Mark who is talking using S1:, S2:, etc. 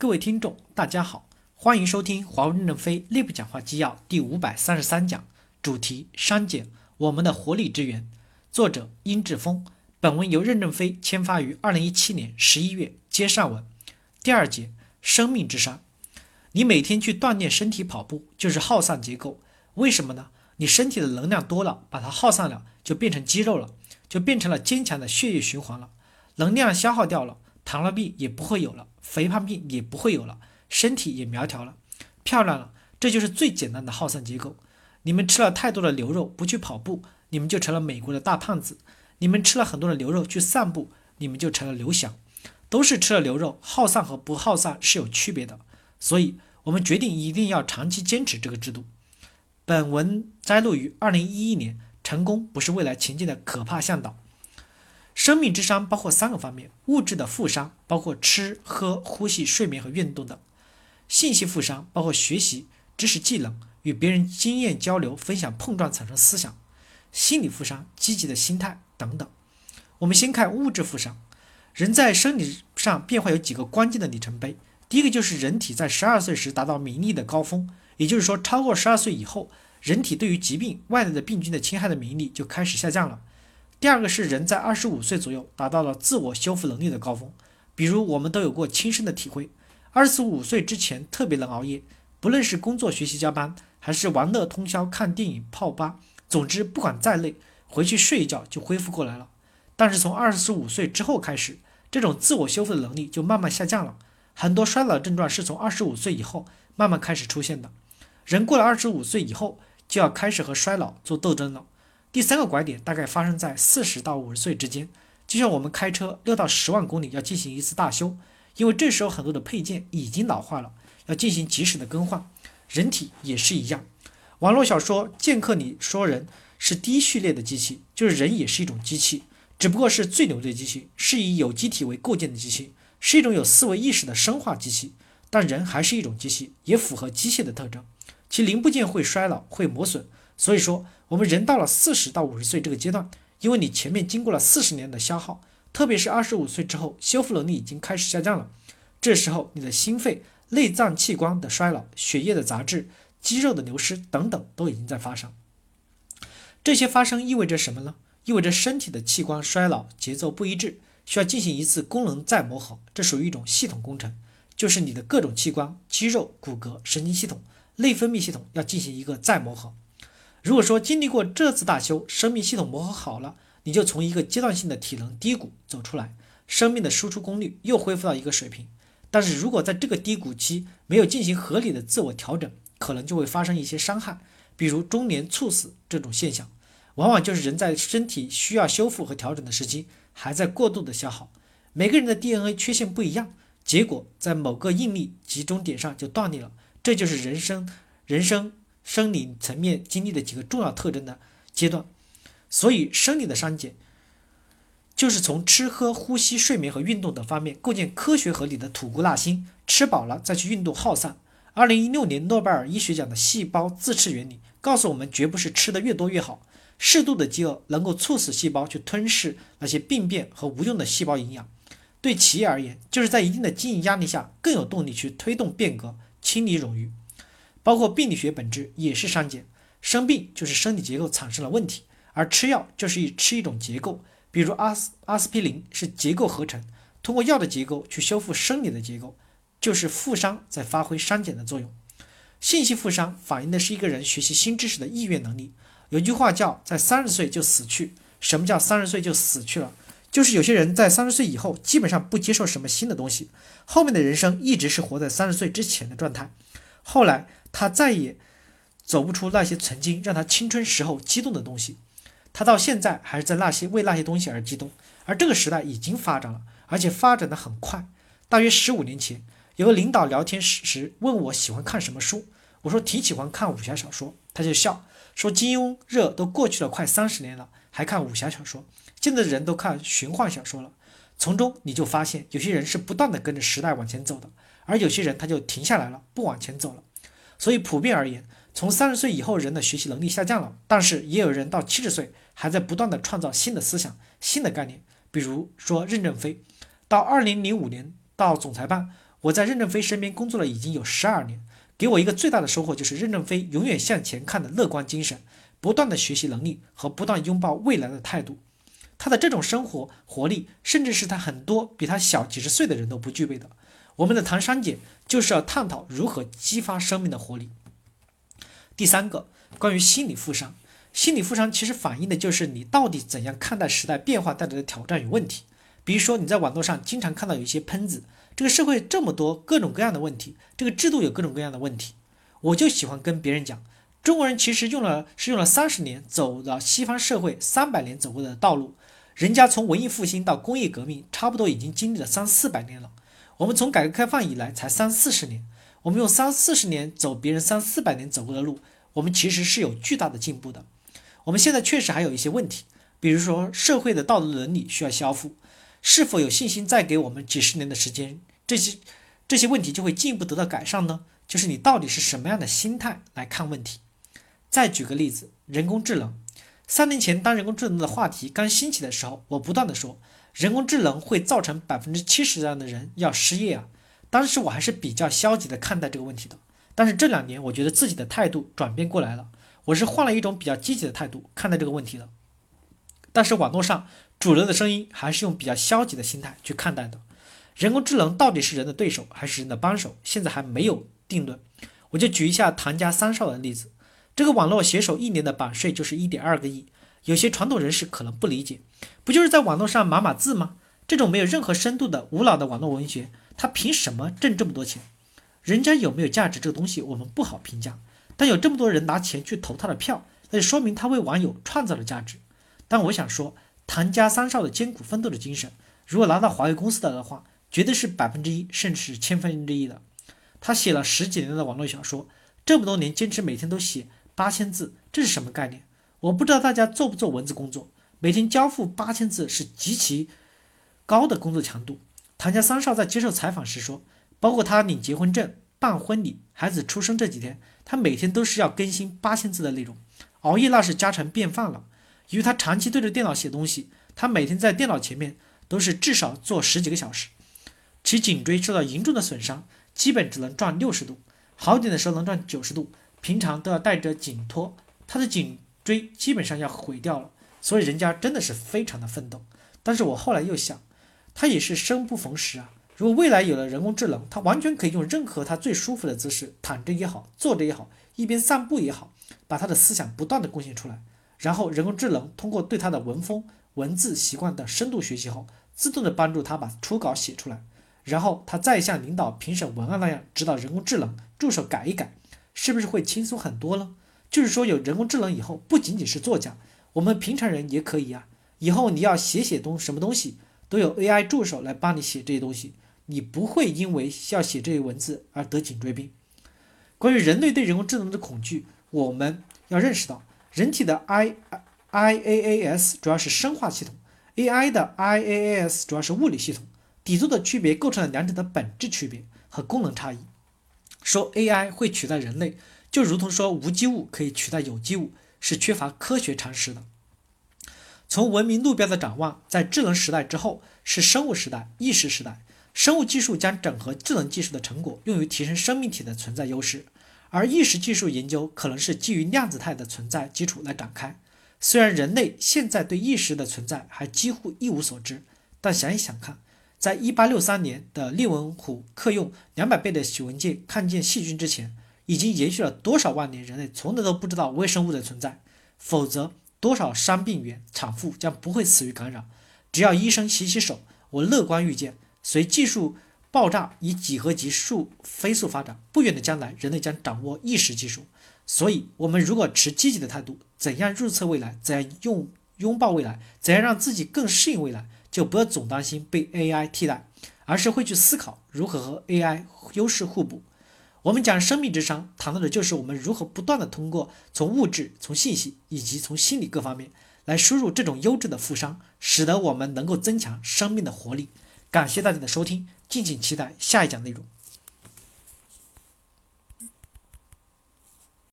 S1: 各位听众，大家好，欢迎收听华为任正非内部讲话纪要第五百三十三讲，主题删减我们的活力之源，作者殷志峰。本文由任正非签发于二零一七年十一月。接上文，第二节，生命之山。你每天去锻炼身体跑步，就是耗散结构。为什么呢？你身体的能量多了，把它耗散了，就变成肌肉了，就变成了坚强的血液循环了。能量消耗掉了，糖尿病也不会有了，肥胖病也不会有了，身体也苗条了，漂亮了。这就是最简单的耗散结构。你们吃了太多的牛肉，不去跑步，你们就成了美国的大胖子。你们吃了很多的牛肉去散步，你们就成了刘翔，都是吃了牛肉，耗散和不耗散是有区别的，所以我们决定一定要长期坚持这个制度。本文摘录于二零一一年，成功不是未来前进的可怕向导。生命之伤包括三个方面：物质的负伤，包括吃喝、呼吸、睡眠和运动等；信息负伤，包括学习、知识、技能与别人经验交流、分享、碰撞产生思想；心理负伤，积极的心态。等等，我们先看物质负伤。人在生理上变化有几个关键的里程碑。第一个就是人体在十二岁时达到免疫力的高峰，也就是说，超过十二岁以后，人体对于疾病、外来的病菌的侵害的免疫力就开始下降了。第二个是人在二十五岁左右达到了自我修复能力的高峰。比如我们都有过亲身的体会，二十五岁之前特别能熬夜，不论是工作、学习、加班，还是玩乐、通宵、看电影、泡吧，总之不管再累。回去睡一觉就恢复过来了，但是从二十五岁之后开始，这种自我修复的能力就慢慢下降了。很多衰老症状是从二十五岁以后慢慢开始出现的。人过了二十五岁以后，就要开始和衰老做斗争了。第三个拐点大概发生在四十到五十岁之间，就像我们开车六到十万公里要进行一次大修，因为这时候很多的配件已经老化了，要进行及时的更换。人体也是一样。网络小说《剑客》里说人。是低序列的机器，就是人也是一种机器，只不过是最牛的机器，是以有机体为构建的机器，是一种有思维意识的生化机器。但人还是一种机器，也符合机械的特征，其零部件会衰老，会磨损。所以说，我们人到了四十到五十岁这个阶段，因为你前面经过了四十年的消耗，特别是二十五岁之后，修复能力已经开始下降了。这时候，你的心肺、内脏器官的衰老、血液的杂质、肌肉的流失等等，都已经在发生。这些发生意味着什么呢？意味着身体的器官衰老节奏不一致，需要进行一次功能再磨合。这属于一种系统工程，就是你的各种器官、肌肉、骨骼、神经系统、内分泌系统要进行一个再磨合。如果说经历过这次大修，生命系统磨合好了，你就从一个阶段性的体能低谷走出来，生命的输出功率又恢复到一个水平。但是如果在这个低谷期没有进行合理的自我调整，可能就会发生一些伤害。比如中年猝死这种现象，往往就是人在身体需要修复和调整的时期，还在过度的消耗。每个人的 DNA 缺陷不一样，结果在某个应力集中点上就断裂了。这就是人生人生生理层面经历的几个重要特征的阶段。所以生理的删减，就是从吃喝、呼吸、睡眠和运动等方面构建科学合理的吐故纳新，吃饱了再去运动耗散。二零一六年诺贝尔医学奖的细胞自噬原理。告诉我们，绝不是吃的越多越好。适度的饥饿能够促使细胞去吞噬那些病变和无用的细胞营养。对企业而言，就是在一定的经营压力下，更有动力去推动变革、清理冗余。包括病理学本质也是删减。生病就是生理结构产生了问题，而吃药就是一吃一种结构。比如阿司阿司匹林是结构合成，通过药的结构去修复生理的结构，就是负伤在发挥删减的作用。信息负伤反映的是一个人学习新知识的意愿能力。有句话叫“在三十岁就死去”。什么叫三十岁就死去了？就是有些人在三十岁以后基本上不接受什么新的东西，后面的人生一直是活在三十岁之前的状态。后来他再也走不出那些曾经让他青春时候激动的东西，他到现在还是在那些为那些东西而激动。而这个时代已经发展了，而且发展的很快。大约十五年前。有个领导聊天时问我喜欢看什么书，我说挺喜欢看武侠小说，他就笑说金庸热都过去了快三十年了，还看武侠小说，现在的人都看玄幻小说了。从中你就发现，有些人是不断的跟着时代往前走的，而有些人他就停下来了，不往前走了。所以普遍而言，从三十岁以后人的学习能力下降了，但是也有人到七十岁还在不断的创造新的思想、新的概念。比如说任正非，到二零零五年到总裁办。我在任正非身边工作了已经有十二年，给我一个最大的收获就是任正非永远向前看的乐观精神，不断的学习能力和不断拥抱未来的态度。他的这种生活活力，甚至是他很多比他小几十岁的人都不具备的。我们的唐三姐就是要探讨如何激发生命的活力。第三个，关于心理负伤，心理负伤其实反映的就是你到底怎样看待时代变化带来的挑战与问题。比如说你在网络上经常看到有一些喷子。这个社会这么多各种各样的问题，这个制度有各种各样的问题，我就喜欢跟别人讲，中国人其实用了是用了三十年走了西方社会三百年走过的道路，人家从文艺复兴到工业革命，差不多已经经历了三四百年了，我们从改革开放以来才三四十年，我们用三四十年走别人三四百年走过的路，我们其实是有巨大的进步的。我们现在确实还有一些问题，比如说社会的道德伦理需要修复，是否有信心再给我们几十年的时间？这些这些问题就会进一步得到改善呢？就是你到底是什么样的心态来看问题？再举个例子，人工智能。三年前，当人工智能的话题刚兴起的时候，我不断的说，人工智能会造成百分之七十这样的人要失业啊。当时我还是比较消极的看待这个问题的。但是这两年，我觉得自己的态度转变过来了，我是换了一种比较积极的态度看待这个问题的。但是网络上主流的声音还是用比较消极的心态去看待的。人工智能到底是人的对手还是人的帮手？现在还没有定论。我就举一下唐家三少的例子。这个网络写手一年的版税就是一点二个亿。有些传统人士可能不理解，不就是在网络上码码字吗？这种没有任何深度的无脑的网络文学，他凭什么挣这么多钱？人家有没有价值这个东西我们不好评价。但有这么多人拿钱去投他的票，那就说明他为网友创造了价值。但我想说，唐家三少的艰苦奋斗的精神，如果拿到华为公司的的话，绝对是百分之一，甚至是千分之一的。他写了十几年的网络小说，这么多年坚持每天都写八千字，这是什么概念？我不知道大家做不做文字工作，每天交付八千字是极其高的工作强度。唐家三少在接受采访时说，包括他领结婚证、办婚礼、孩子出生这几天，他每天都是要更新八千字的内容，熬夜那是家常便饭了。因为他长期对着电脑写东西，他每天在电脑前面都是至少坐十几个小时。其颈椎受到严重的损伤，基本只能转六十度，好点的时候能转九十度，平常都要带着颈托，他的颈椎基本上要毁掉了，所以人家真的是非常的奋斗。但是我后来又想，他也是生不逢时啊。如果未来有了人工智能，他完全可以用任何他最舒服的姿势，躺着也好，坐着也好，一边散步也好，把他的思想不断的贡献出来，然后人工智能通过对他的文风、文字习惯的深度学习后，自动的帮助他把初稿写出来。然后他再像领导评审文案那样指导人工智能助手改一改，是不是会轻松很多呢？就是说有人工智能以后，不仅仅是作家，我们平常人也可以啊。以后你要写写东什么东西，都有 AI 助手来帮你写这些东西，你不会因为要写这些文字而得颈椎病。关于人类对人工智能的恐惧，我们要认识到，人体的 I IaaS 主要是生化系统，AI 的 IaaS 主要是物理系统。底座的区别构成了两者的本质区别和功能差异。说 AI 会取代人类，就如同说无机物可以取代有机物，是缺乏科学常识的。从文明路标的展望，在智能时代之后是生物时代、意识时代。生物技术将整合智能技术的成果用于提升生命体的存在优势，而意识技术研究可能是基于量子态的存在基础来展开。虽然人类现在对意识的存在还几乎一无所知，但想一想看。在一八六三年的列文虎克用两百倍的许文健看见细菌之前，已经延续了多少万年？人类从来都不知道微生物的存在，否则多少伤病员、产妇将不会死于感染。只要医生洗洗手，我乐观预见，随技术爆炸以几何级数飞速发展，不远的将来，人类将掌握意识技术。所以，我们如果持积极的态度，怎样预测未来？怎样用拥抱未来？怎样让自己更适应未来？就不要总担心被 AI 替代，而是会去思考如何和 AI 优势互补。我们讲生命智商，谈到的就是我们如何不断的通过从物质、从信息以及从心理各方面来输入这种优质的富商，使得我们能够增强生命的活力。感谢大家的收听，敬请期待下一讲内容。